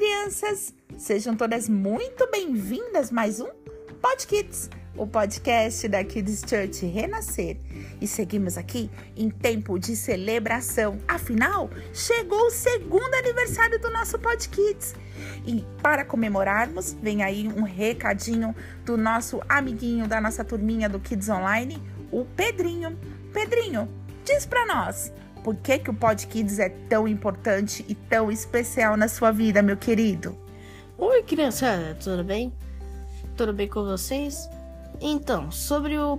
crianças! Sejam todas muito bem-vindas mais um Pod Kids, o podcast da Kids Church Renascer. E seguimos aqui em tempo de celebração. Afinal, chegou o segundo aniversário do nosso Pod Kids. E para comemorarmos, vem aí um recadinho do nosso amiguinho da nossa turminha do Kids Online, o Pedrinho. Pedrinho, diz para nós, por que, que o Pod Kids é tão importante e tão especial na sua vida, meu querido? Oi, criançada, tudo bem? Tudo bem com vocês? Então, sobre o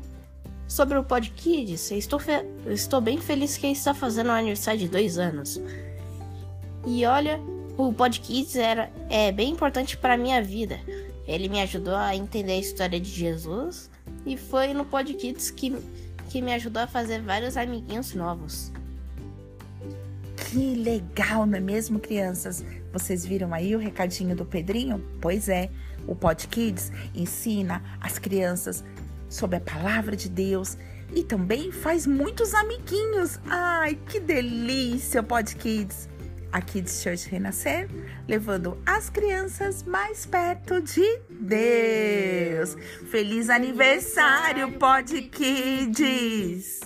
sobre o Pod Kids, estou, fe... estou bem feliz que está fazendo um aniversário de dois anos. E olha, o Pod Kids era, é bem importante para minha vida. Ele me ajudou a entender a história de Jesus e foi no Pod Kids que, que me ajudou a fazer vários amiguinhos novos. Que legal, não é mesmo, crianças? Vocês viram aí o recadinho do Pedrinho? Pois é, o Pod Kids ensina as crianças sobre a palavra de Deus e também faz muitos amiguinhos. Ai, que delícia, Pod Kids! A Kids Church Renascer, levando as crianças mais perto de Deus. Feliz aniversário, Pod Kids!